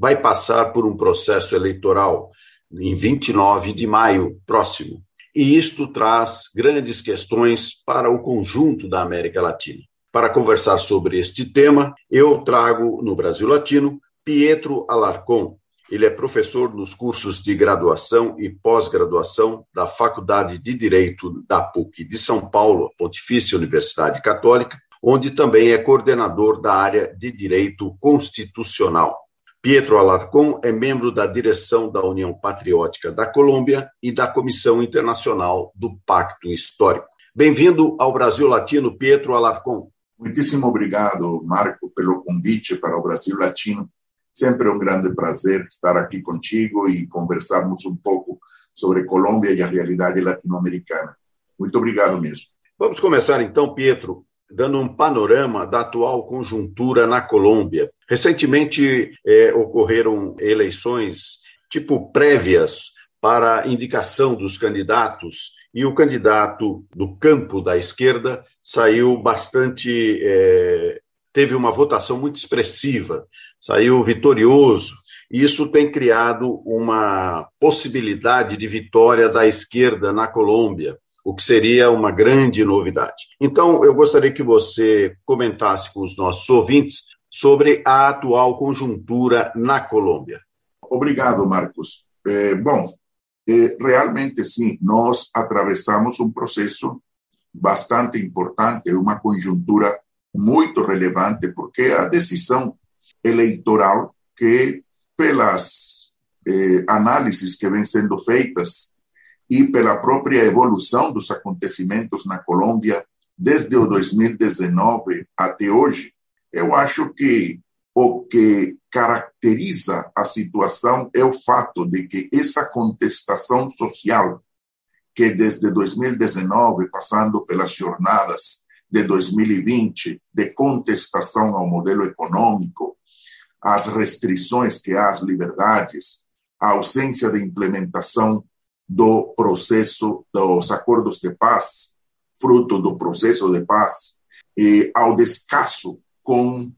vai passar por um processo eleitoral em 29 de maio próximo. E isto traz grandes questões para o conjunto da América Latina. Para conversar sobre este tema, eu trago no Brasil Latino Pietro Alarcon. Ele é professor nos cursos de graduação e pós-graduação da Faculdade de Direito da PUC de São Paulo, Pontifícia Universidade Católica, onde também é coordenador da área de Direito Constitucional. Pietro Alarcon é membro da direção da União Patriótica da Colômbia e da Comissão Internacional do Pacto Histórico. Bem-vindo ao Brasil Latino, Pietro Alarcon. Muitíssimo obrigado, Marco, pelo convite para o Brasil Latino. Sempre um grande prazer estar aqui contigo e conversarmos um pouco sobre Colômbia e a realidade latino-americana. Muito obrigado mesmo. Vamos começar então, Pietro, dando um panorama da atual conjuntura na Colômbia. Recentemente é, ocorreram eleições tipo prévias para indicação dos candidatos e o candidato do campo da esquerda saiu bastante é, teve uma votação muito expressiva, saiu vitorioso. E isso tem criado uma possibilidade de vitória da esquerda na Colômbia o que seria uma grande novidade. Então, eu gostaria que você comentasse com os nossos ouvintes sobre a atual conjuntura na Colômbia. Obrigado, Marcos. É, bom, é, realmente sim, nós atravessamos um processo bastante importante, uma conjuntura muito relevante, porque a decisão eleitoral que, pelas eh, análises que vêm sendo feitas e pela própria evolução dos acontecimentos na Colômbia desde o 2019 até hoje, eu acho que o que caracteriza a situação é o fato de que essa contestação social, que desde 2019, passando pelas jornadas de 2020, de contestação ao modelo econômico, às restrições que há às liberdades, a ausência de implementação do processo dos acordos de paz, fruto do processo de paz, e ao descaso com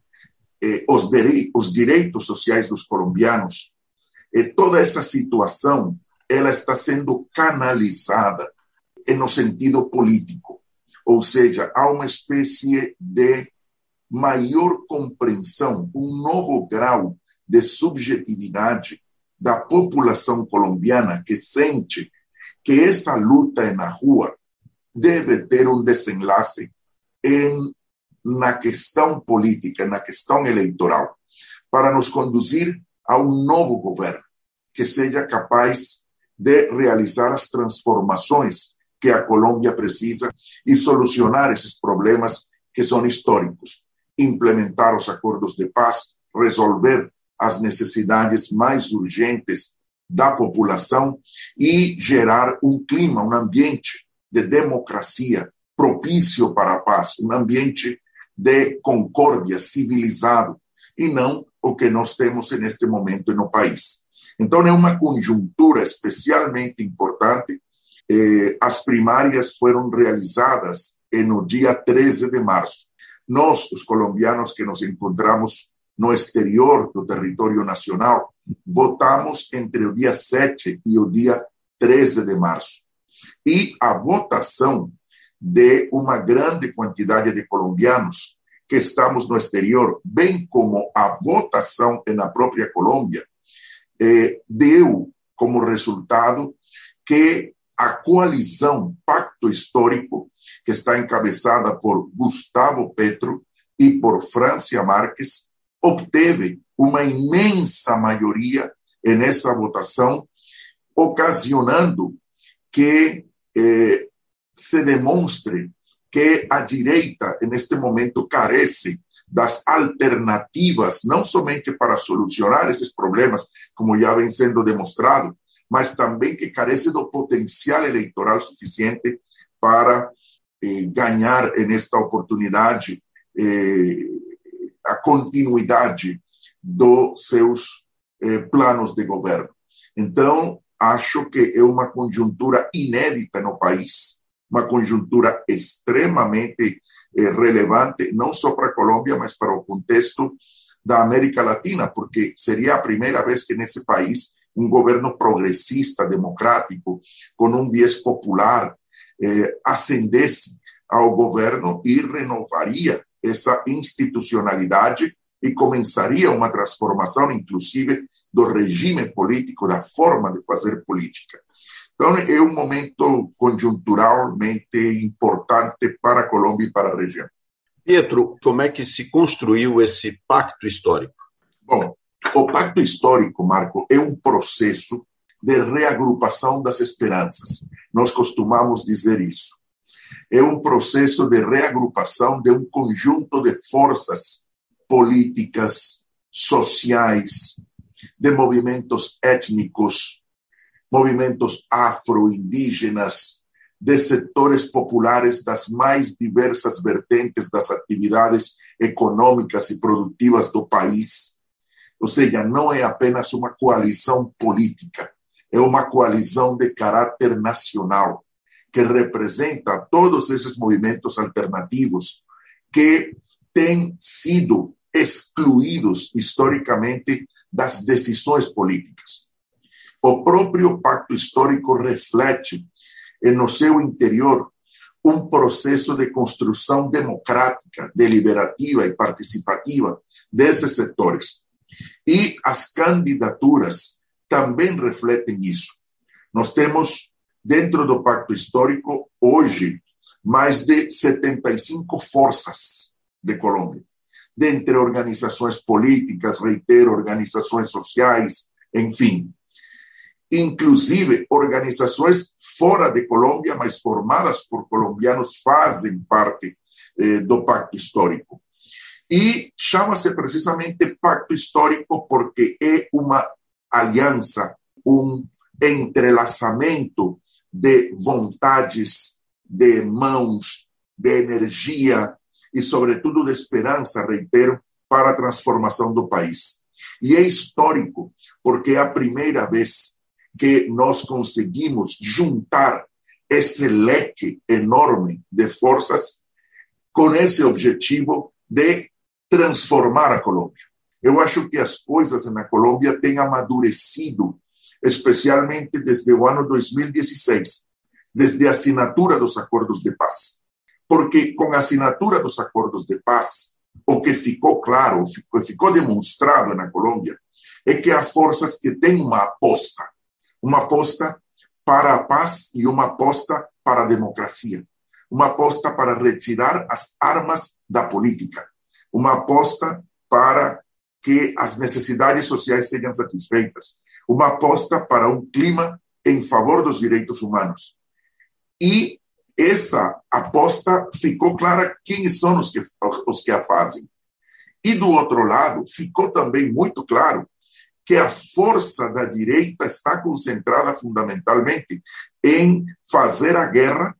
eh, os, os direitos sociais dos colombianos. E toda essa situação ela está sendo canalizada no sentido político, ou seja, há uma espécie de maior compreensão, um novo grau de subjetividade da população colombiana que sente que essa luta na rua deve ter um desenlace em, na questão política, na questão eleitoral, para nos conduzir a um novo governo que seja capaz de realizar as transformações que a Colômbia precisa e solucionar esses problemas que são históricos, implementar os acordos de paz, resolver as necessidades mais urgentes da população e gerar um clima, um ambiente de democracia propício para a paz, um ambiente de concórdia civilizado e não o que nós temos neste momento no país. Então, é uma conjuntura especialmente importante. Eh, as primárias foram realizadas no dia 13 de março. Nós, os colombianos que nos encontramos no exterior do território nacional, votamos entre o dia 7 e o dia 13 de março. E a votação de uma grande quantidade de colombianos que estamos no exterior, bem como a votação na própria Colômbia, eh, deu como resultado que a coalizão Pacto Histórico, que está encabeçada por Gustavo Petro e por Francia Marques, obteve uma imensa maioria nessa votação, ocasionando que eh, se demonstre que a direita, neste momento, carece das alternativas, não somente para solucionar esses problemas, como já vem sendo demonstrado, mas também que carece do potencial eleitoral suficiente para eh, ganhar nesta oportunidade eh, a continuidade dos seus eh, planos de governo. Então, acho que é uma conjuntura inédita no país, uma conjuntura extremamente eh, relevante, não só para a Colômbia, mas para o contexto da América Latina, porque seria a primeira vez que nesse país um governo progressista, democrático, com um viés popular, eh, ascendesse ao governo e renovaria essa institucionalidade e começaria uma transformação, inclusive, do regime político, da forma de fazer política. Então, é um momento conjunturalmente importante para a Colômbia e para a região. Pietro, como é que se construiu esse pacto histórico? Bom, o pacto histórico, Marco, é um processo de reagrupação das esperanças. Nós costumamos dizer isso. É um processo de reagrupação de um conjunto de forças políticas, sociais, de movimentos étnicos, movimentos afro-indígenas, de setores populares das mais diversas vertentes das atividades econômicas e produtivas do país. Ou seja, não é apenas uma coalizão política, é uma coalizão de caráter nacional, que representa todos esses movimentos alternativos que têm sido excluídos historicamente das decisões políticas. O próprio pacto histórico reflete no seu interior um processo de construção democrática, deliberativa e participativa desses setores, e as candidaturas também refletem isso. Nós temos, dentro do Pacto Histórico, hoje, mais de 75 forças de Colômbia, dentre organizações políticas, reitero, organizações sociais, enfim. Inclusive, organizações fora de Colômbia, mas formadas por colombianos, fazem parte eh, do Pacto Histórico. E chama-se precisamente pacto histórico porque é uma aliança, um entrelaçamento de vontades, de mãos, de energia e, sobretudo, de esperança, reitero, para a transformação do país. E é histórico porque é a primeira vez que nós conseguimos juntar esse leque enorme de forças com esse objetivo de transformar a Colômbia. Eu acho que as coisas na Colômbia têm amadurecido, especialmente desde o ano 2016, desde a assinatura dos acordos de paz. Porque com a assinatura dos acordos de paz, o que ficou claro, ficou, ficou demonstrado na Colômbia, é que há forças que têm uma aposta, uma aposta para a paz e uma aposta para a democracia, uma aposta para retirar as armas da política, uma aposta para que as necessidades sociais sejam satisfeitas, uma aposta para um clima em favor dos direitos humanos. E essa aposta ficou clara quem são os que, os que a fazem. E do outro lado, ficou também muito claro que a força da direita está concentrada fundamentalmente em fazer a guerra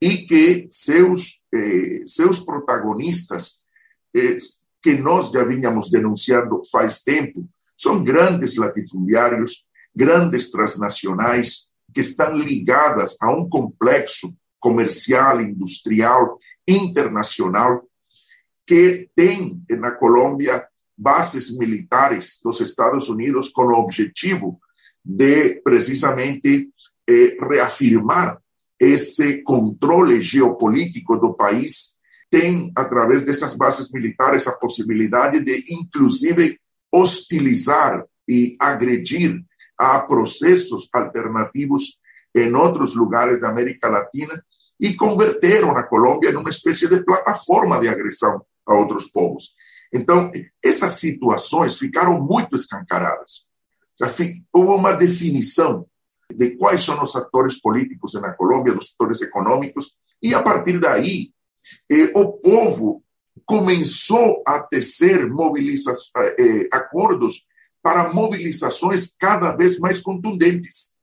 e que seus, eh, seus protagonistas que nós já vínhamos denunciando faz tempo, são grandes latifundiários, grandes transnacionais, que estão ligadas a um complexo comercial, industrial, internacional, que tem na Colômbia bases militares dos Estados Unidos com o objetivo de precisamente eh, reafirmar esse controle geopolítico do país. Tem, através dessas bases militares, a possibilidade de, inclusive, hostilizar e agredir a processos alternativos em outros lugares da América Latina e converteram a Colômbia numa espécie de plataforma de agressão a outros povos. Então, essas situações ficaram muito escancaradas. Houve uma definição de quais são os atores políticos na Colômbia, os atores econômicos, e a partir daí e o povo começou a tecer mobilizações, eh, acordos para mobilizações cada vez mais contundentes.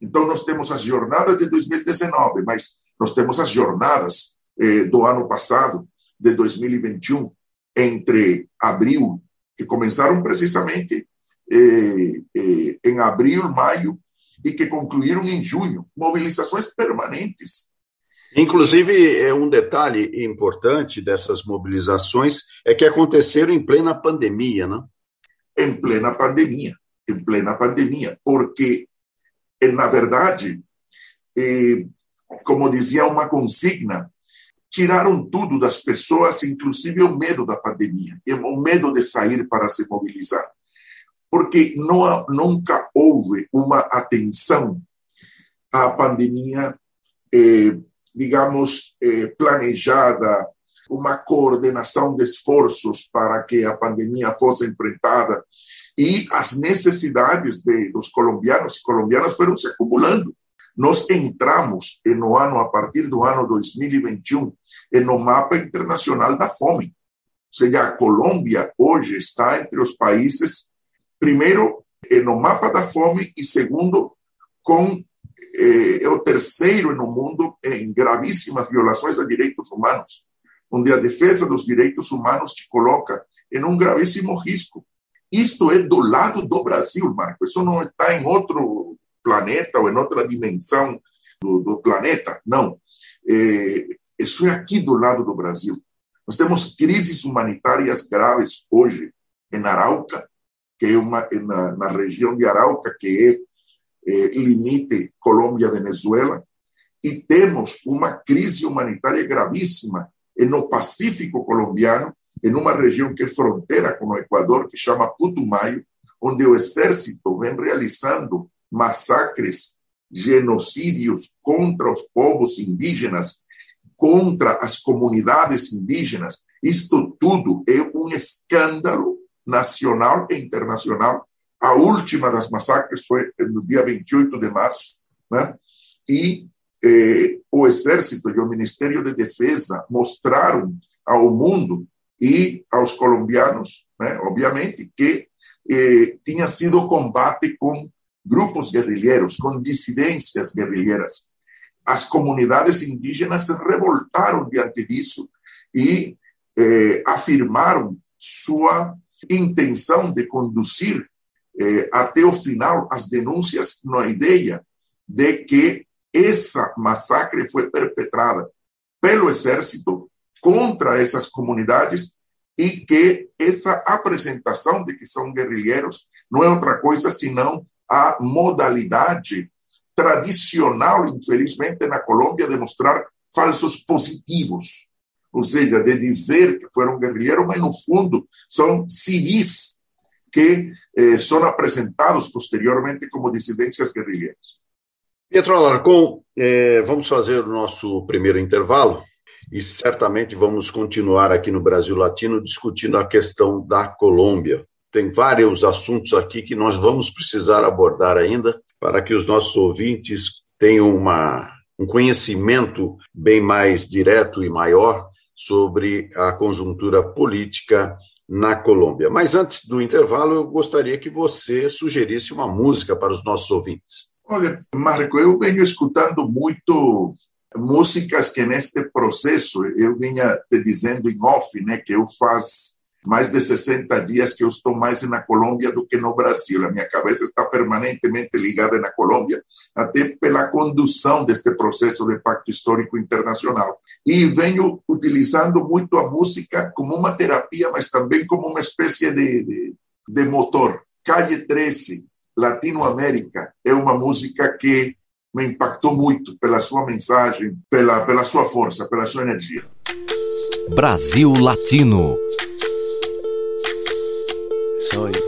Então, nós temos as jornadas de 2019, mas nós temos as jornadas eh, do ano passado, de 2021, entre abril, que começaram precisamente eh, eh, em abril, maio, e que concluíram em junho mobilizações permanentes. Inclusive, é um detalhe importante dessas mobilizações é que aconteceram em plena pandemia, né? Em plena pandemia, em plena pandemia, porque, na verdade, eh, como dizia uma consigna, tiraram tudo das pessoas, inclusive o medo da pandemia, o medo de sair para se mobilizar. Porque não, nunca houve uma atenção à pandemia, eh, digamos, eh, planejada, uma coordenação de esforços para que a pandemia fosse enfrentada e as necessidades de, dos colombianos e colombianas foram se acumulando. Nós entramos no ano, a partir do ano 2021, no mapa internacional da fome. Ou seja, a Colômbia hoje está entre os países, primeiro, no mapa da fome e segundo, com é o terceiro no mundo em gravíssimas violações a direitos humanos, onde a defesa dos direitos humanos te coloca em um gravíssimo risco. Isto é do lado do Brasil, Marco. Isso não está em outro planeta ou em outra dimensão do, do planeta. Não. É, isso é aqui do lado do Brasil. Nós temos crises humanitárias graves hoje em Arauca, que é uma na, na região de Arauca, que é, é limite Colômbia-Venezuela, e temos uma crise humanitária gravíssima no Pacífico colombiano, em uma região que é fronteira com o Equador, que chama Putumayo, onde o exército vem realizando massacres, genocídios contra os povos indígenas, contra as comunidades indígenas. Isto tudo é um escândalo nacional e internacional. A última das massacres foi no dia 28 de março, né? e eh, o Exército e o Ministério de Defesa mostraram ao mundo e aos colombianos, né, obviamente, que eh, tinha sido combate com grupos guerrilheiros, com dissidências guerrilheiras. As comunidades indígenas se revoltaram diante disso e eh, afirmaram sua intenção de conduzir eh, até o final as denúncias na ideia de que essa massacre foi perpetrada pelo exército contra essas comunidades e que essa apresentação de que são guerrilheiros não é outra coisa senão a modalidade tradicional, infelizmente, na Colômbia, de mostrar falsos positivos. Ou seja, de dizer que foram guerrilheiros, mas no fundo são civis que eh, são apresentados posteriormente como dissidências guerrilheiras. Pietro Alarcon, eh, vamos fazer o nosso primeiro intervalo e certamente vamos continuar aqui no Brasil Latino discutindo a questão da Colômbia tem vários assuntos aqui que nós vamos precisar abordar ainda para que os nossos ouvintes tenham uma, um conhecimento bem mais direto e maior sobre a conjuntura política na Colômbia. Mas antes do intervalo, eu gostaria que você sugerisse uma música para os nossos ouvintes. Olha, Marco, eu venho escutando muito músicas que neste processo eu vinha te dizendo em off, né, que eu faço mais de 60 dias que eu estou mais na Colômbia do que no Brasil. A minha cabeça está permanentemente ligada na Colômbia, até pela condução deste processo de pacto histórico internacional. E venho utilizando muito a música como uma terapia, mas também como uma espécie de, de, de motor. Calle 13, Latinoamérica, é uma música que me impactou muito pela sua mensagem, pela, pela sua força, pela sua energia. Brasil Latino. Noise.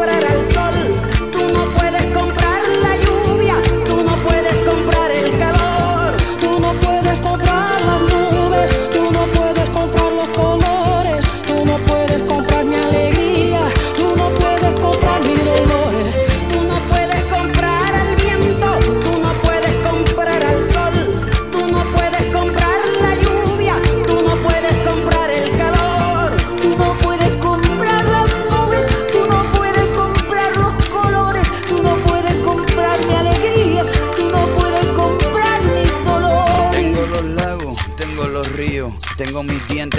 para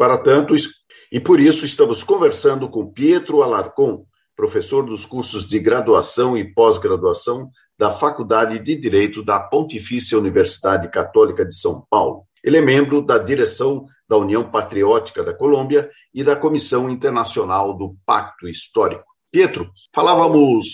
Para tanto, e por isso estamos conversando com Pietro Alarcon, professor dos cursos de graduação e pós-graduação da Faculdade de Direito da Pontifícia Universidade Católica de São Paulo. Ele é membro da direção da União Patriótica da Colômbia e da Comissão Internacional do Pacto Histórico. Pietro, falávamos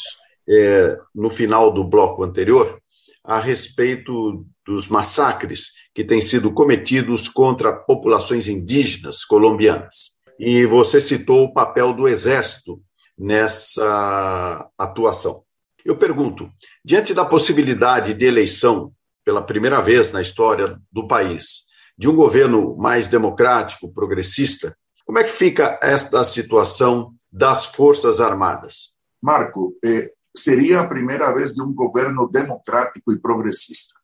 é, no final do bloco anterior a respeito dos massacres que têm sido cometidos contra populações indígenas colombianas. E você citou o papel do Exército nessa atuação. Eu pergunto, diante da possibilidade de eleição pela primeira vez na história do país de um governo mais democrático, progressista, como é que fica esta situação das Forças Armadas? Marco, eh, seria a primeira vez de um governo democrático e progressista.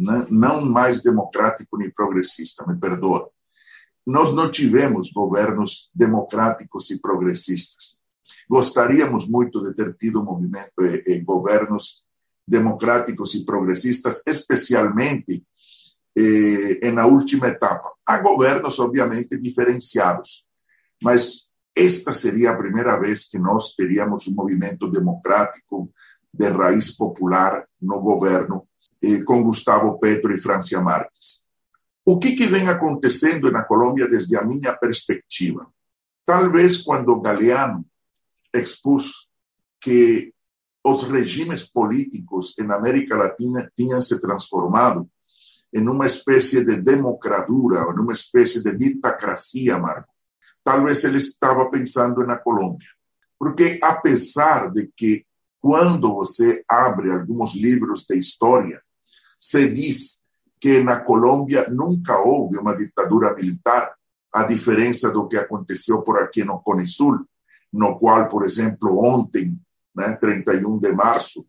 Não, não mais democrático nem progressista, me perdoa. Nós não tivemos governos democráticos e progressistas. Gostaríamos muito de ter tido movimento, eh, eh, governos democráticos e progressistas, especialmente eh, na última etapa. Há governos, obviamente, diferenciados, mas esta seria a primeira vez que nós teríamos um movimento democrático de raiz popular no governo, eh, com Gustavo Petro e Francia Marques. O que, que vem acontecendo na Colômbia desde a minha perspectiva? Talvez quando Galeano expus que os regimes políticos na América Latina tinham se transformado em uma espécie de democratura, em uma espécie de ditacracia, Marco. Talvez ele estava pensando na Colômbia. Porque, apesar de que, quando você abre alguns livros de história, se diz que na Colômbia nunca houve uma ditadura militar, a diferença do que aconteceu por aqui no Cone Sul, no qual, por exemplo, ontem, né, 31 de março,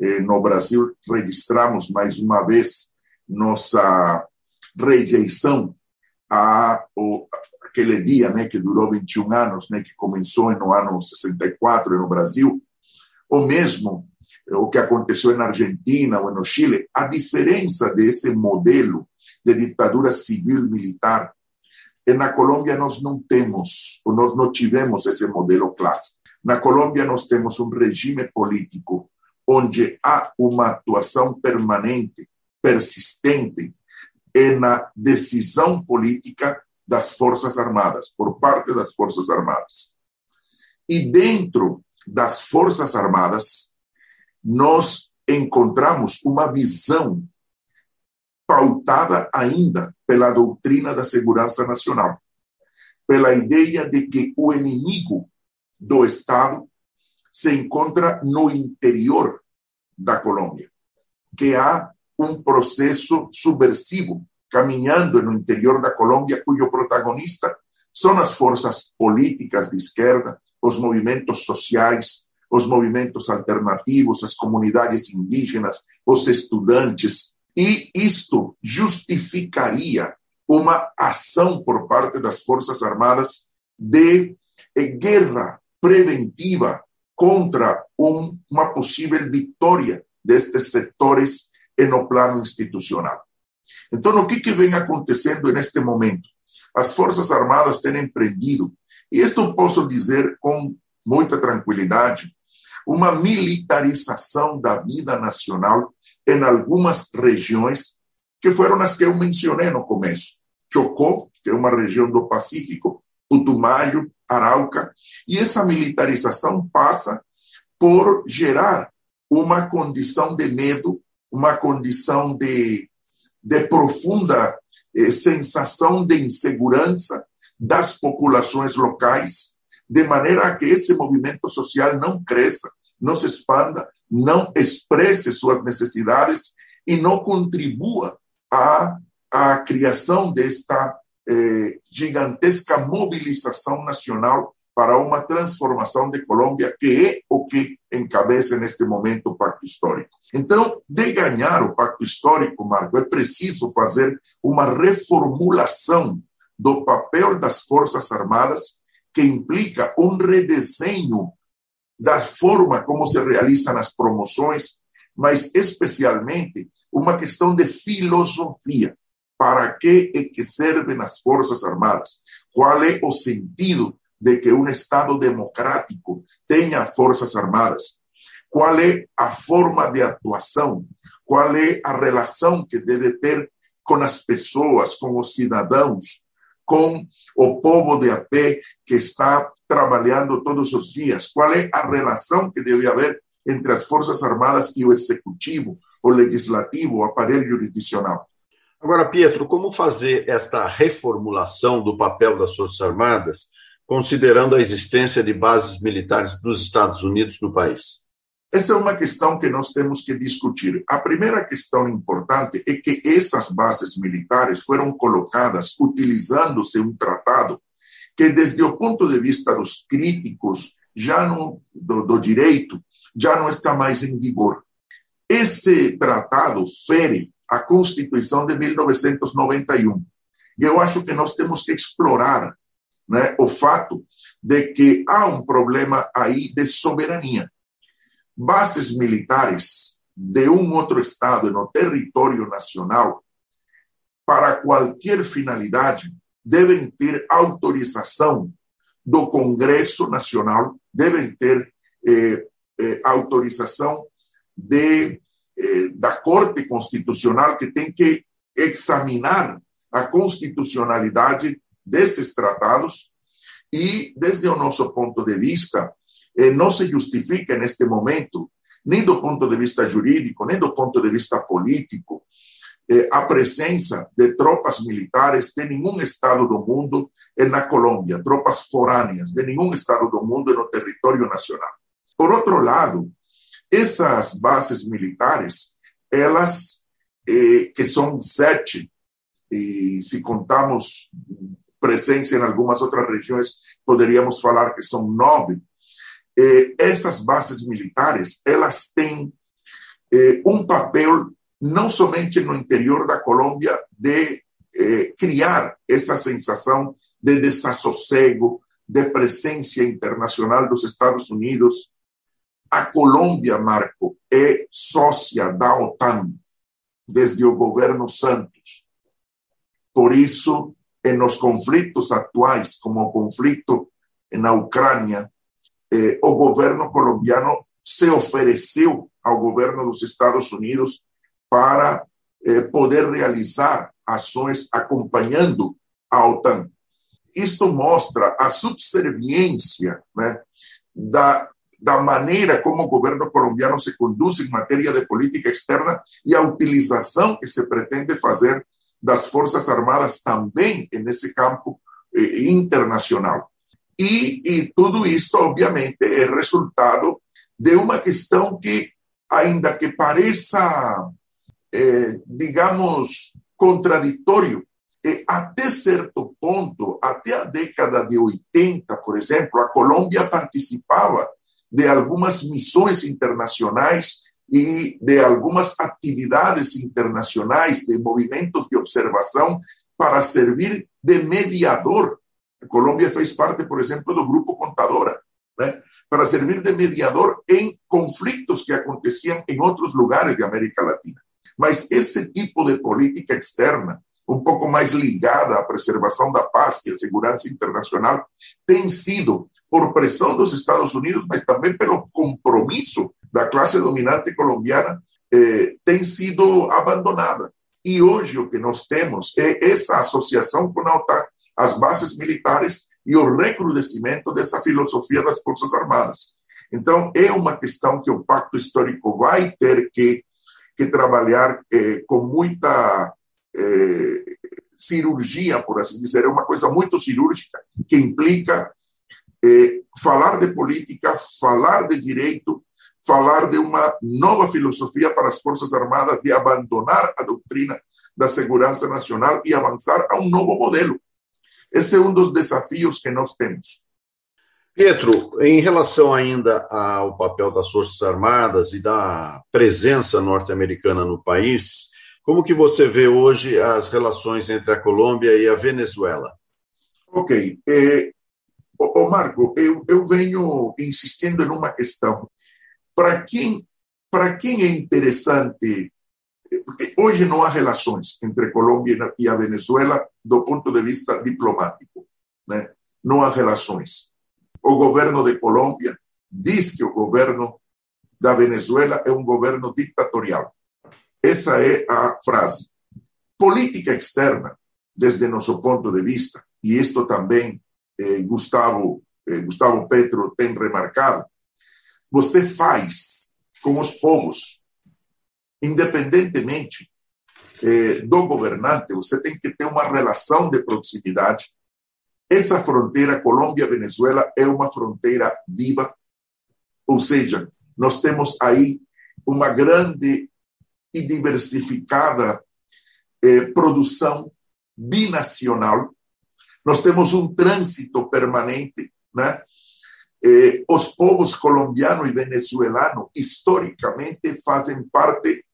eh, no Brasil, registramos mais uma vez nossa rejeição a, o, aquele dia né, que durou 21 anos, né, que começou no ano 64 no Brasil, ou mesmo o que aconteceu na Argentina ou no Chile, a diferença desse modelo de ditadura civil-militar e na Colômbia nós não temos, ou nós não tivemos esse modelo clássico. Na Colômbia nós temos um regime político onde há uma atuação permanente, persistente, na decisão política das Forças Armadas, por parte das Forças Armadas. E dentro das Forças Armadas, nós encontramos uma visão pautada ainda pela doutrina da segurança nacional, pela ideia de que o inimigo do Estado se encontra no interior da Colômbia, que há um processo subversivo caminhando no interior da Colômbia, cujo protagonista são as forças políticas de esquerda, os movimentos sociais, os movimentos alternativos, as comunidades indígenas, os estudantes, e isto justificaria uma ação por parte das Forças Armadas de guerra preventiva contra um, uma possível vitória destes setores no plano institucional. Então, o que, que vem acontecendo neste momento? As Forças Armadas têm empreendido, e isto posso dizer com muita tranquilidade, uma militarização da vida nacional em algumas regiões que foram as que eu mencionei no começo. Chocó, que é uma região do Pacífico, Putumayo, Arauca, e essa militarização passa por gerar uma condição de medo, uma condição de, de profunda sensação de insegurança das populações locais, de maneira que esse movimento social não cresça, não se expanda, não expresse suas necessidades e não contribua à, à criação desta eh, gigantesca mobilização nacional para uma transformação de Colômbia, que é o que encabeça neste momento o Pacto Histórico. Então, de ganhar o Pacto Histórico, Marco, é preciso fazer uma reformulação do papel das Forças Armadas, que implica um redesenho da forma como se realizam as promoções, mas especialmente uma questão de filosofia. Para que é que servem as Forças Armadas? Qual é o sentido de que um Estado democrático tenha Forças Armadas? Qual é a forma de atuação? Qual é a relação que deve ter com as pessoas, com os cidadãos, com o povo de a pé que está trabalhando todos os dias? Qual é a relação que deve haver entre as Forças Armadas e o Executivo, o Legislativo, o aparelho jurisdicional? Agora, Pietro, como fazer esta reformulação do papel das Forças Armadas, considerando a existência de bases militares dos Estados Unidos no país? Essa é uma questão que nós temos que discutir. A primeira questão importante é que essas bases militares foram colocadas utilizando-se um tratado que, desde o ponto de vista dos críticos já no, do, do direito, já não está mais em vigor. Esse tratado fere a Constituição de 1991. E eu acho que nós temos que explorar né, o fato de que há um problema aí de soberania. Bases militares de um outro estado no território nacional para qualquer finalidade devem ter autorização do Congresso Nacional, devem ter eh, eh, autorização de, eh, da Corte Constitucional, que tem que examinar a constitucionalidade desses tratados e, desde o nosso ponto de vista, eh, não se justifica neste momento, nem do ponto de vista jurídico, nem do ponto de vista político, eh, a presença de tropas militares de nenhum estado do mundo na Colômbia, tropas forâneas de nenhum estado do mundo no território nacional. Por outro lado, essas bases militares, elas, eh, que são sete, se contamos presença em algumas outras regiões, poderíamos falar que são nove, eh, essas bases militares elas têm eh, um papel não somente no interior da Colômbia de eh, criar essa sensação de desassossego, de presença internacional dos Estados Unidos. A Colômbia, Marco, é sócia da OTAN desde o governo Santos. Por isso, nos conflitos atuais, como o conflito na Ucrânia, eh, o governo colombiano se ofereceu ao governo dos Estados Unidos para eh, poder realizar ações acompanhando a OTAN. Isto mostra a subserviência da, da maneira como o governo colombiano se conduz em matéria de política externa e a utilização que se pretende fazer das Forças Armadas também nesse campo eh, internacional. E, e tudo isso, obviamente, é resultado de uma questão que, ainda que pareça, eh, digamos, contraditório, eh, até certo ponto, até a década de 80, por exemplo, a Colômbia participava de algumas missões internacionais e de algumas atividades internacionais, de movimentos de observação, para servir de mediador a Colômbia fez parte, por exemplo, do Grupo Contadora, né? para servir de mediador em conflitos que aconteciam em outros lugares de América Latina. Mas esse tipo de política externa, um pouco mais ligada à preservação da paz e à segurança internacional, tem sido, por pressão dos Estados Unidos, mas também pelo compromisso da classe dominante colombiana, eh, tem sido abandonada. E hoje o que nós temos é essa associação com a OTAN, as bases militares e o recrudescimento dessa filosofia das Forças Armadas. Então, é uma questão que o Pacto Histórico vai ter que, que trabalhar eh, com muita eh, cirurgia, por assim dizer, é uma coisa muito cirúrgica, que implica eh, falar de política, falar de direito, falar de uma nova filosofia para as Forças Armadas de abandonar a doutrina da segurança nacional e avançar a um novo modelo esse é um dos desafios que nós temos. Pietro, em relação ainda ao papel das Forças Armadas e da presença norte-americana no país, como que você vê hoje as relações entre a Colômbia e a Venezuela? Ok. Eh, o, Marco, eu, eu venho insistindo em uma questão. Para quem, para quem é interessante, porque hoje não há relações entre Colômbia e Venezuela do ponto de vista diplomático, né? não há relações. O governo de Colômbia diz que o governo da Venezuela é um governo ditatorial. Essa é a frase. Política externa, desde nosso ponto de vista, e isto também eh, Gustavo, eh, Gustavo Petro tem remarcado, você faz com os povos, independentemente eh, do governante, você tem que ter uma relação de proximidade. Essa fronteira Colômbia-Venezuela é uma fronteira viva, ou seja, nós temos aí uma grande e diversificada eh, produção binacional nós temos um trânsito permanente, né? Eh, os povos colombiano e venezuelano, historicamente, fazem parte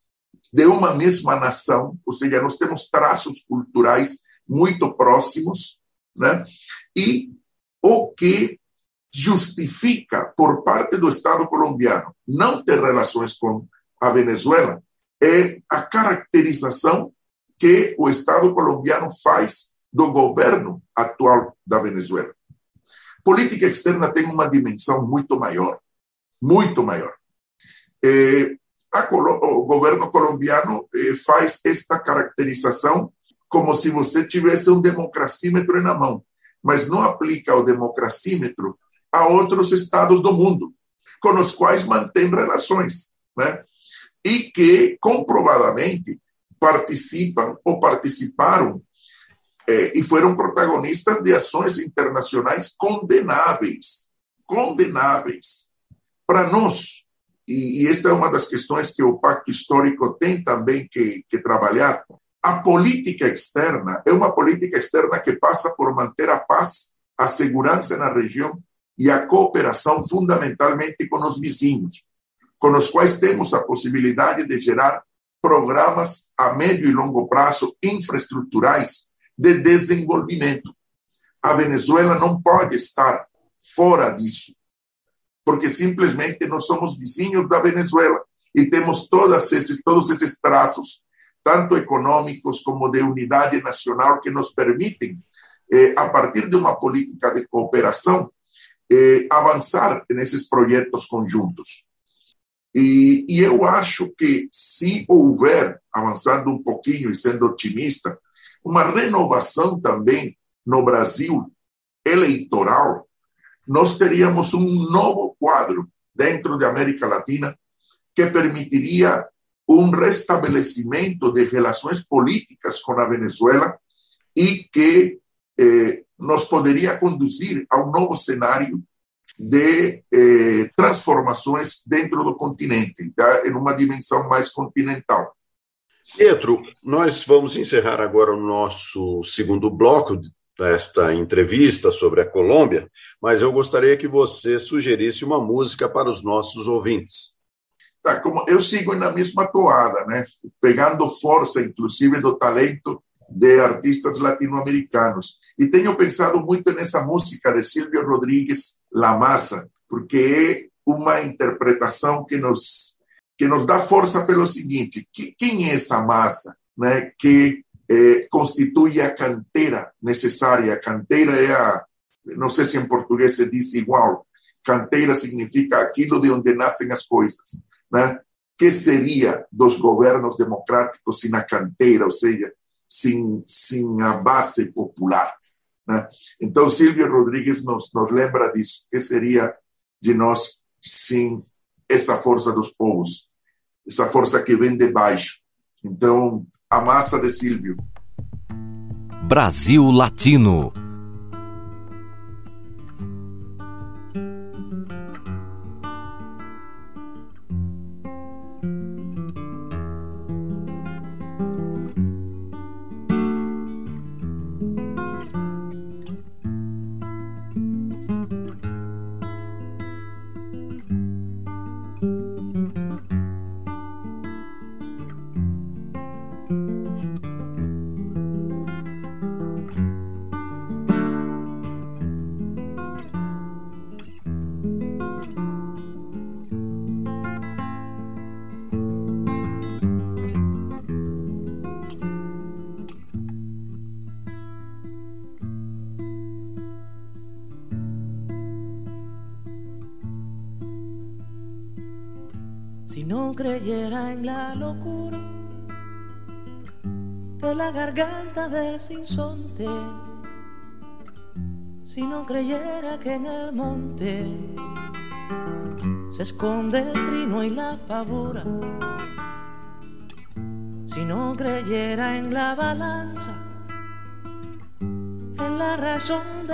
de uma mesma nação, ou seja, nós temos traços culturais muito próximos, né? E o que justifica, por parte do Estado colombiano, não ter relações com a Venezuela é a caracterização que o Estado colombiano faz do governo atual da Venezuela. Política externa tem uma dimensão muito maior, muito maior. É, o governo colombiano é, faz esta caracterização como se você tivesse um democracímetro na mão, mas não aplica o democracímetro a outros estados do mundo, com os quais mantém relações, né? e que comprovadamente participam ou participaram é, e foram protagonistas de ações internacionais condenáveis, condenáveis. Para nós, e, e, esta é uma das questões que o Pacto Histórico tem também que, que trabalhar, a política externa é uma política externa que passa por manter a paz, a segurança na região e a cooperação fundamentalmente com os vizinhos, com os quais temos a possibilidade de gerar programas a médio e longo prazo infraestruturais de desenvolvimento. A Venezuela não pode estar fora disso, porque simplesmente nós somos vizinhos da Venezuela e temos todos esses, todos esses traços, tanto econômicos como de unidade nacional, que nos permitem, eh, a partir de uma política de cooperação, eh, avançar nesses projetos conjuntos. E, e, eu acho que se houver, avançando um pouquinho e sendo otimista, uma renovação também no Brasil eleitoral, nós teríamos um novo quadro dentro da América Latina que permitiria um restabelecimento de relações políticas com a Venezuela e que eh, nos poderia conduzir a um novo cenário de eh, transformações dentro do continente, tá? em uma dimensão mais continental. Pietro, nós vamos encerrar agora o nosso segundo bloco desta entrevista sobre a Colômbia, mas eu gostaria que você sugerisse uma música para os nossos ouvintes. Tá, como eu sigo na mesma toada, né? Pegando força, inclusive, do talento de artistas latino-americanos. E tenho pensado muito nessa música de Silvio Rodríguez, La Massa, porque é uma interpretação que nos que nos dá força pelo seguinte: que, quem é essa massa né, que eh, constitui a canteira necessária? A canteira é a, não sei se em português se diz igual, canteira significa aquilo de onde nascem as coisas. Né? que seria dos governos democráticos sem a canteira, ou seja, sem, sem a base popular? Né? Então, Silvio Rodrigues nos, nos lembra disso. que seria de nós sem essa força dos povos? Essa força que vem de baixo. Então, a massa de Silvio. Brasil Latino.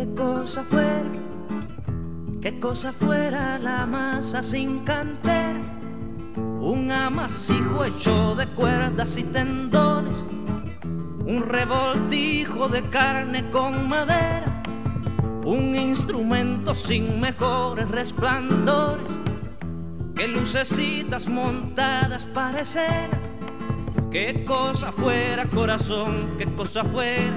qué cosa fuera, qué cosa fuera la masa sin cantera, un amasijo hecho de cuerdas y tendones, un revoltijo de carne con madera, un instrumento sin mejores resplandores que lucecitas montadas para escena. Qué cosa fuera corazón, qué cosa fuera,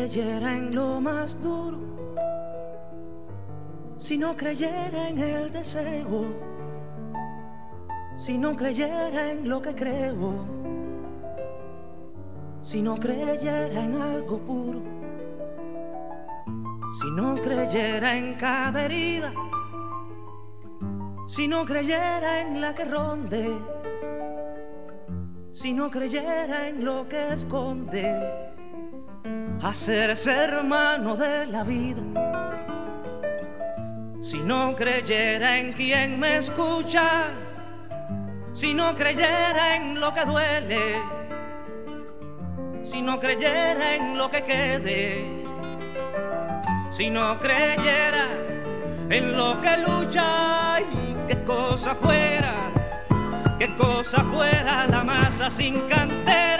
Creyera en lo más duro, si no creyera en el deseo, si no creyera en lo que creo, si no creyera en algo puro, si no creyera en cada herida, si no creyera en la que ronde, si no creyera en lo que esconde hacerse hermano de la vida. Si no creyera en quien me escucha, si no creyera en lo que duele, si no creyera en lo que quede, si no creyera en lo que lucha y qué cosa fuera, qué cosa fuera la masa sin cantera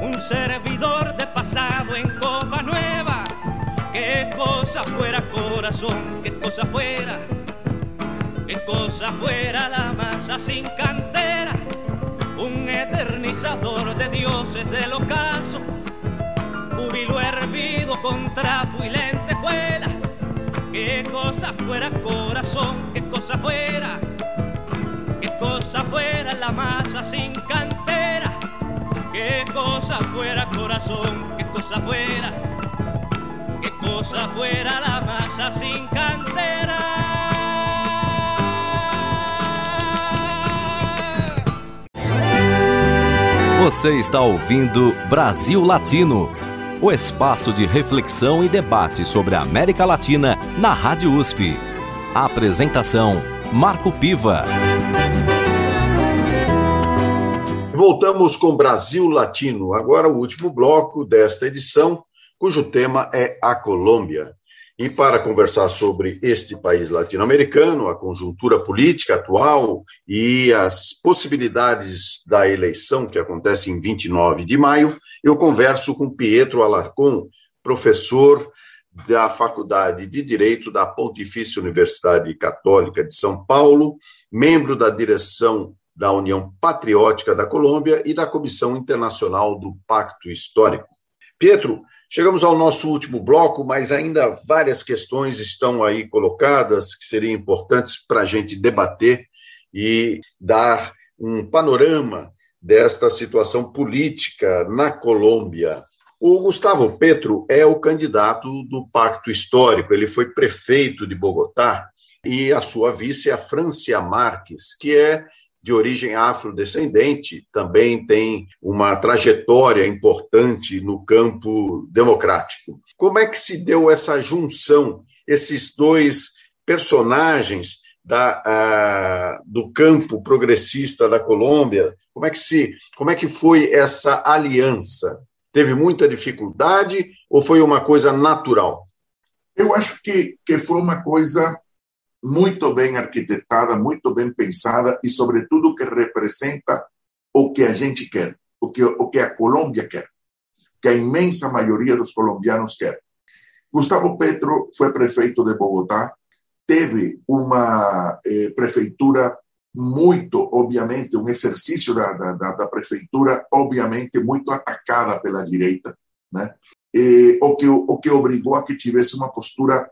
un servidor de pasado en copa nueva. Qué cosa fuera corazón, qué cosa fuera, qué cosa fuera la masa sin cantera, un eternizador de dioses del ocaso, júbilo hervido con trapo y lentejuela. Qué cosa fuera corazón, qué cosa fuera, qué cosa fuera la masa sin cantera qué cosa fuera corazón, qué cosa fuera, qué cosa fuera la masa sin cantera. Você está ouvindo Brasil Latino, o espaço de reflexão e debate sobre a América Latina na Rádio USP. A apresentação: Marco Piva. Voltamos com Brasil Latino, agora o último bloco desta edição, cujo tema é a Colômbia. E para conversar sobre este país latino-americano, a conjuntura política atual e as possibilidades da eleição que acontece em 29 de maio, eu converso com Pietro Alarcon, professor da Faculdade de Direito da Pontifícia Universidade Católica de São Paulo, membro da direção da União Patriótica da Colômbia e da Comissão Internacional do Pacto Histórico. Pietro, Chegamos ao nosso último bloco, mas ainda várias questões estão aí colocadas que seriam importantes para a gente debater e dar um panorama desta situação política na Colômbia. O Gustavo Petro é o candidato do Pacto Histórico, ele foi prefeito de Bogotá e a sua vice é a Francia Marques, que é de origem afrodescendente, também tem uma trajetória importante no campo democrático. Como é que se deu essa junção, esses dois personagens da, do campo progressista da Colômbia? Como é que se, como é que foi essa aliança? Teve muita dificuldade ou foi uma coisa natural? Eu acho que, que foi uma coisa muito bem arquitetada, muito bem pensada e, sobretudo, que representa o que a gente quer, o que, o que a Colômbia quer, que a imensa maioria dos colombianos quer. Gustavo Petro foi prefeito de Bogotá, teve uma eh, prefeitura muito, obviamente, um exercício da, da, da, prefeitura, obviamente, muito atacada pela direita, né? E, o, que, o que obrigou a que tivesse uma postura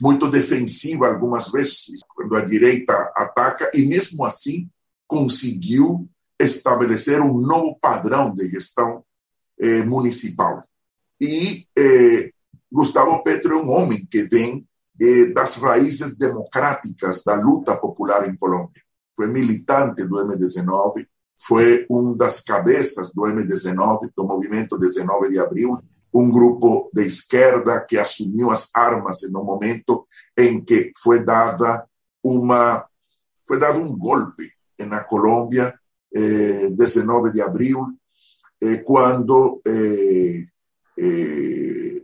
muito defensiva algumas vezes, quando a direita ataca, e mesmo assim conseguiu estabelecer um novo padrão de gestão eh, municipal. E eh, Gustavo Petro é um homem que vem eh, das raízes democráticas da luta popular em Colômbia. Foi militante do M19, foi um das cabeças do M19, do movimento 19 de abril, um grupo de esquerda que assumiu as armas no momento em que foi dada uma foi dado um golpe na Colômbia eh, 19 de abril eh, quando eh, eh,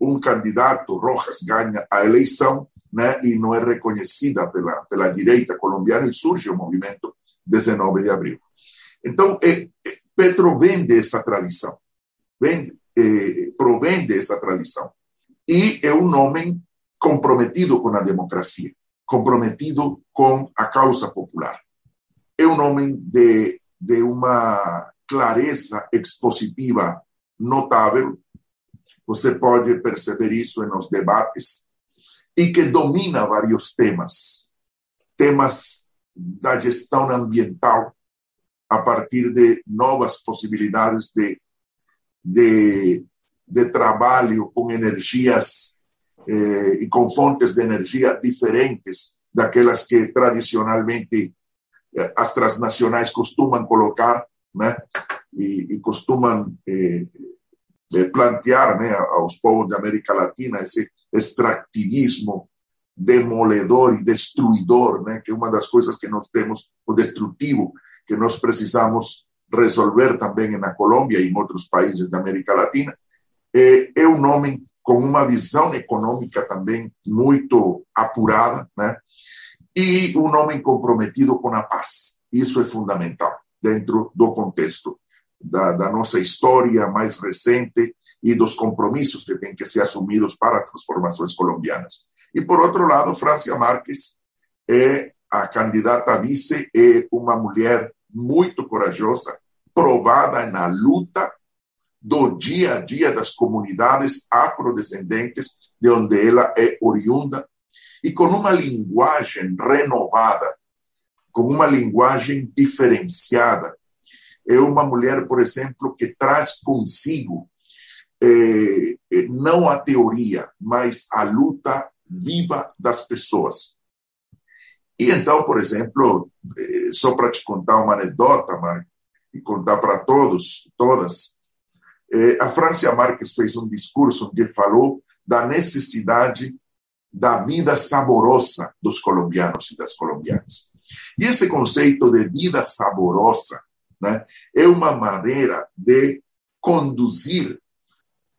um candidato Rojas ganha a eleição né, e não é reconhecida pela pela direita colombiana e surge o movimento 19 de abril. Então Petro vende essa tradição vende eh, provém dessa tradição. E é um homem comprometido com a democracia, comprometido com a causa popular. É um homem de, de uma clareza expositiva notável. Você pode perceber isso nos debates e que domina vários temas, temas da gestão ambiental a partir de novas possibilidades de de, de trabalho com energias eh, e com fontes de energia diferentes daquelas que tradicionalmente eh, as transnacionais costumam colocar, né? E, e costumam eh, eh plantear, né, aos povos da América Latina esse extrativismo demoledor e destruidor, né, que é uma das coisas que nós temos, o destrutivo, que nós precisamos resolver também na Colômbia e em outros países da América Latina, é, é um homem com uma visão econômica também muito apurada, né? E um homem comprometido com a paz. Isso é fundamental dentro do contexto da, da nossa história mais recente e dos compromissos que têm que ser assumidos para transformações colombianas. E, por outro lado, Francia Marques é a candidata a vice, é uma mulher muito corajosa, provada na luta do dia a dia das comunidades afrodescendentes de onde ela é oriunda e com uma linguagem renovada, com uma linguagem diferenciada. É uma mulher, por exemplo, que traz consigo eh, não a teoria, mas a luta viva das pessoas. E então, por exemplo, eh, só para te contar uma anedota, Mark, e contar para todos, todas, eh, a Francia Marques fez um discurso onde falou da necessidade da vida saborosa dos colombianos e das colombianas. E esse conceito de vida saborosa né, é uma maneira de conduzir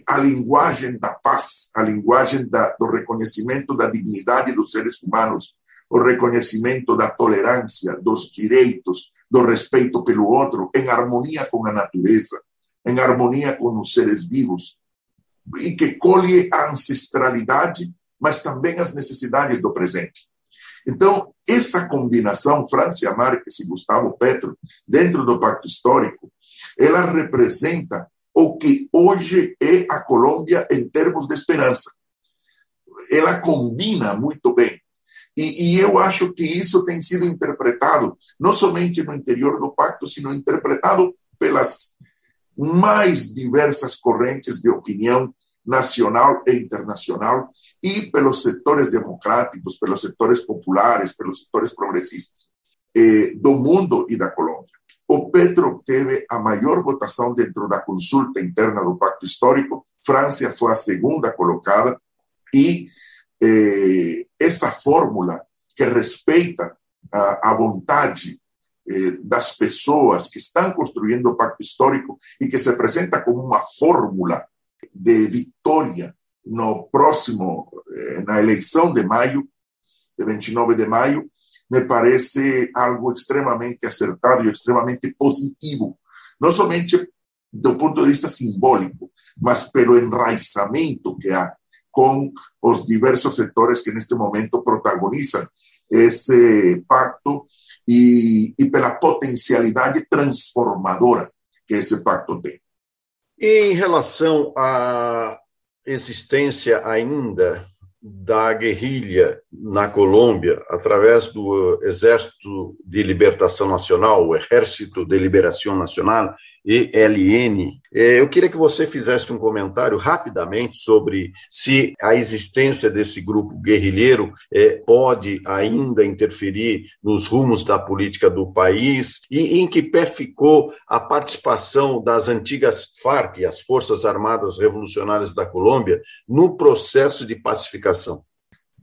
a linguagem da paz, a linguagem da, do reconhecimento da dignidade dos seres humanos, o reconhecimento da tolerância, dos direitos, do respeito pelo outro, em harmonia com a natureza, em harmonia com os seres vivos, e que colhe a ancestralidade, mas também as necessidades do presente. Então, essa combinação, Francia Marques e Gustavo Petro, dentro do Pacto Histórico, ela representa o que hoje é a Colômbia em termos de esperança. Ela combina muito bem. E, e, eu acho que isso tem sido interpretado, não somente no interior do pacto, sino interpretado pelas mais diversas correntes de opinião nacional e internacional e pelos setores democráticos, pelos setores populares, pelos setores progressistas eh, do mundo e da Colômbia. O Petro obteve a maior votação dentro da consulta interna do Pacto Histórico, França foi a segunda colocada, e eh, essa fórmula que respeita a, a vontade eh, das pessoas que estão construindo o Pacto Histórico e que se apresenta como uma fórmula de vitória no próximo, eh, na eleição de maio, de 29 de maio, me parece algo extremamente acertado e extremamente positivo, não somente do ponto de vista simbólico, mas pelo enraizamento que há com os diversos setores que neste momento protagonizam esse pacto e, e pela potencialidade transformadora que esse pacto tem. Em relação à existência ainda da guerrilha na Colômbia através do Exército de Libertação Nacional, o Exército de Liberação Nacional, ELN. É, eu queria que você fizesse um comentário rapidamente sobre se a existência desse grupo guerrilheiro é, pode ainda interferir nos rumos da política do país e em que pé ficou a participação das antigas FARC, as Forças Armadas Revolucionárias da Colômbia, no processo de pacificação.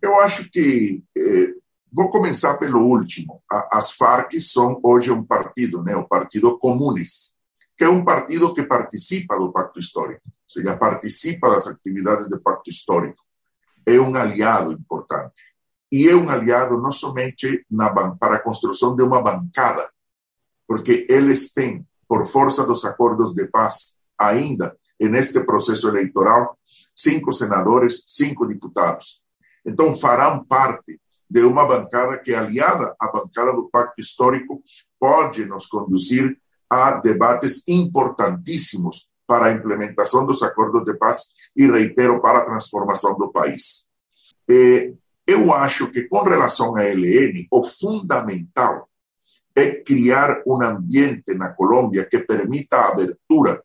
Eu acho que eh, vou começar pelo último. As FARC são hoje um partido, né, o Partido Comunes que é um partido que participa do Pacto Histórico, ou seja, participa das atividades do Pacto Histórico. É um aliado importante. E é um aliado não somente na, para a construção de uma bancada, porque eles têm, por força dos acordos de paz, ainda neste processo eleitoral, cinco senadores, cinco deputados. Então, farão parte de uma bancada que, aliada à bancada do Pacto Histórico, pode nos conduzir a debates importantíssimos para a implementação dos acordos de paz e, reitero, para a transformação do país. Eu acho que, com relação à LN, o fundamental é criar um ambiente na Colômbia que permita a abertura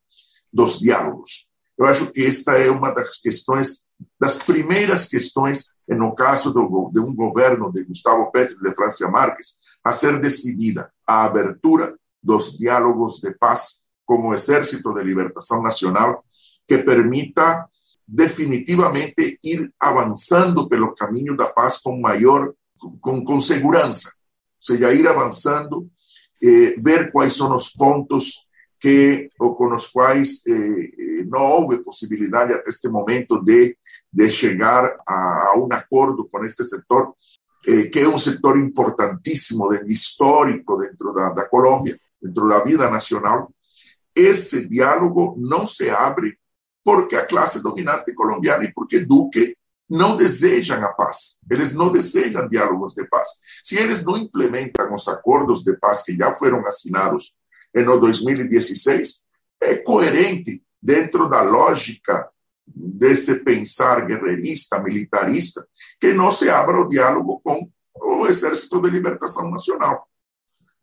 dos diálogos. Eu acho que esta é uma das questões, das primeiras questões, no caso do, de um governo de Gustavo Petro e de Francia Marques, a ser decidida a abertura dos diálogos de paz con el Ejército de Libertación Nacional que permita definitivamente ir avanzando pelo caminho da paz com maior, com, com segurança. Ou seja, ir avançando, eh, ver quais são os pontos que, ou com os quais eh, eh, não houve possibilidade até este momento de, de chegar a, a acordo com este setor, eh, que é um setor importantíssimo, de, histórico dentro da Colômbia, dentro da vida nacional, esse diálogo não se abre porque a classe dominante colombiana e porque Duque não desejam a paz. Eles não desejam diálogos de paz. Se eles não implementam os acordos de paz que já foram assinados em 2016, é coerente dentro da lógica desse pensar guerreirista, militarista, que não se abra o diálogo com o Exército de Libertação Nacional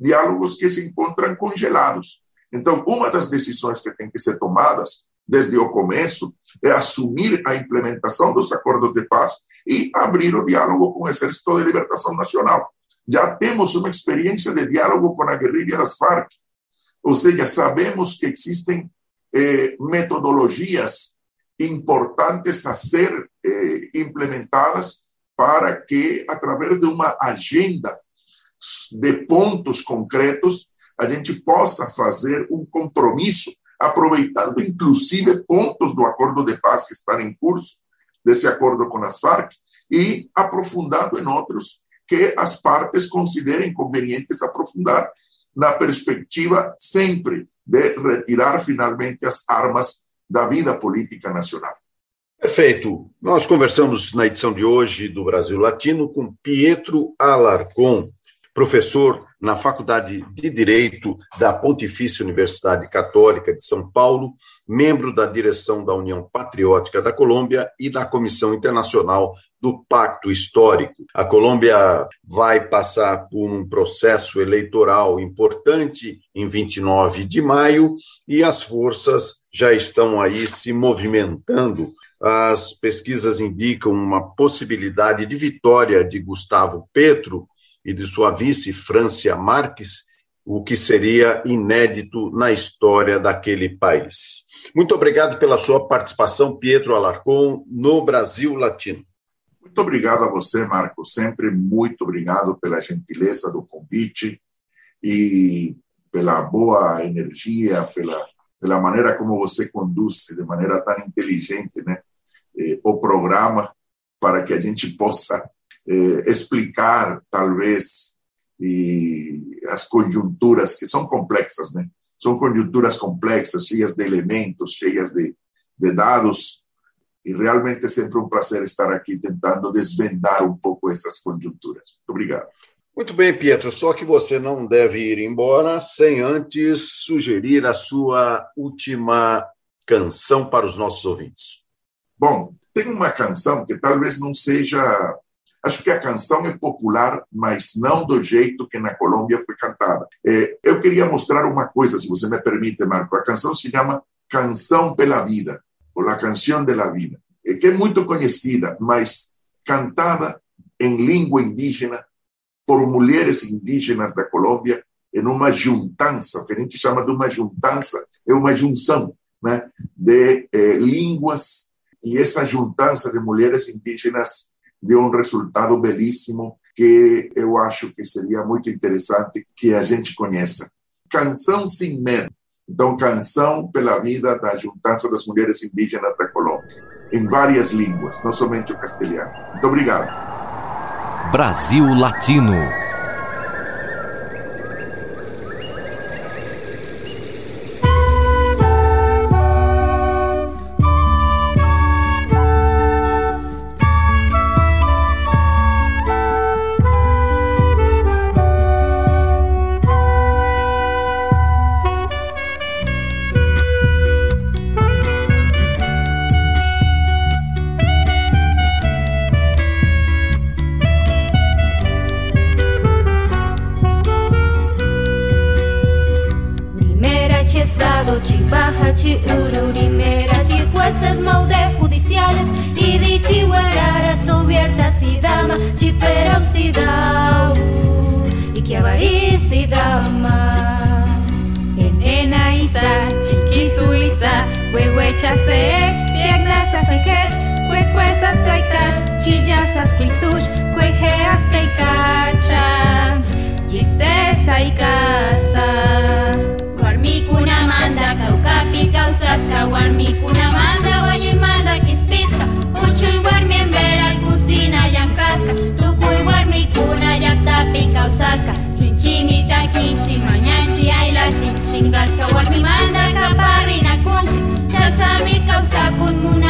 diálogos que se encontram congelados. Então, uma das decisões que tem que ser tomadas desde o começo é assumir a implementação dos acordos de paz e abrir o diálogo com o Exército de Libertação Nacional. Já temos uma experiência de diálogo com a guerrilha das Farc, ou seja, sabemos que existem eh, metodologias importantes a ser eh, implementadas para que, através de uma agenda de pontos concretos, a gente possa fazer um compromisso aproveitando inclusive pontos do acordo de paz que estão em curso, desse acordo com as Farc, e aprofundando em outros que as partes considerem convenientes aprofundar, na perspectiva sempre de retirar finalmente as armas da vida política nacional. Perfeito. Nós conversamos na edição de hoje do Brasil Latino com Pietro Alarcon, professor na Faculdade de Direito da Pontifícia Universidade Católica de São Paulo, membro da direção da União Patriótica da Colômbia e da Comissão Internacional do Pacto Histórico. A Colômbia vai passar por um processo eleitoral importante em 29 de maio e as forças já estão aí se movimentando. As pesquisas indicam uma possibilidade de vitória de Gustavo Petro e de sua vice, Francia Marques, o que seria inédito na história daquele país. Muito obrigado pela sua participação, Pietro Alarcon, no Brasil Latino. Muito obrigado a você, Marco. Sempre muito obrigado pela gentileza do convite e pela boa energia, pela, pela maneira como você conduz de maneira tão inteligente né, eh, o programa para que a gente possa eh, explicar, talvez, e as conjunturas que são complexas, né? São conjunturas complexas, cheias de elementos, cheias de, de dados, e realmente é sempre um prazer estar aqui tentando desvendar um pouco essas conjunturas. Muito obrigado. Muito bem, Pietro, só que você não deve ir embora sem antes sugerir a sua última canção para os nossos ouvintes. Bom, tem uma canção que talvez não seja Acho que a canção é popular, mas não do jeito que na Colômbia foi cantada. É, eu queria mostrar uma coisa, se você me permite, Marco. A canção se chama Canção pela Vida, ou La Canción de la Vida, é, que é muito conhecida, mas cantada em língua indígena por mulheres indígenas da Colômbia em uma juntança, o que a gente chama de uma juntança, é uma junção né, de eh, línguas, e essa juntança de mulheres indígenas deu um resultado belíssimo que eu acho que seria muito interessante que a gente conheça. Canção Sem Medo. Então, Canção pela Vida da Juntança das Mulheres Indígenas da Colômbia, em várias línguas, não somente o castelhano. Muito obrigado. Brasil Latino. Nicuna manda, voy y manda que es pisca. Ucho y guarmi en ver al cocina ya casca. Tucu y guarmi cuna ya tapi causasca. Chinchimi taquinchi, mañanchi, ay la chingasca. Guarmi manda caparrina cunchi. Chasami causa con muna.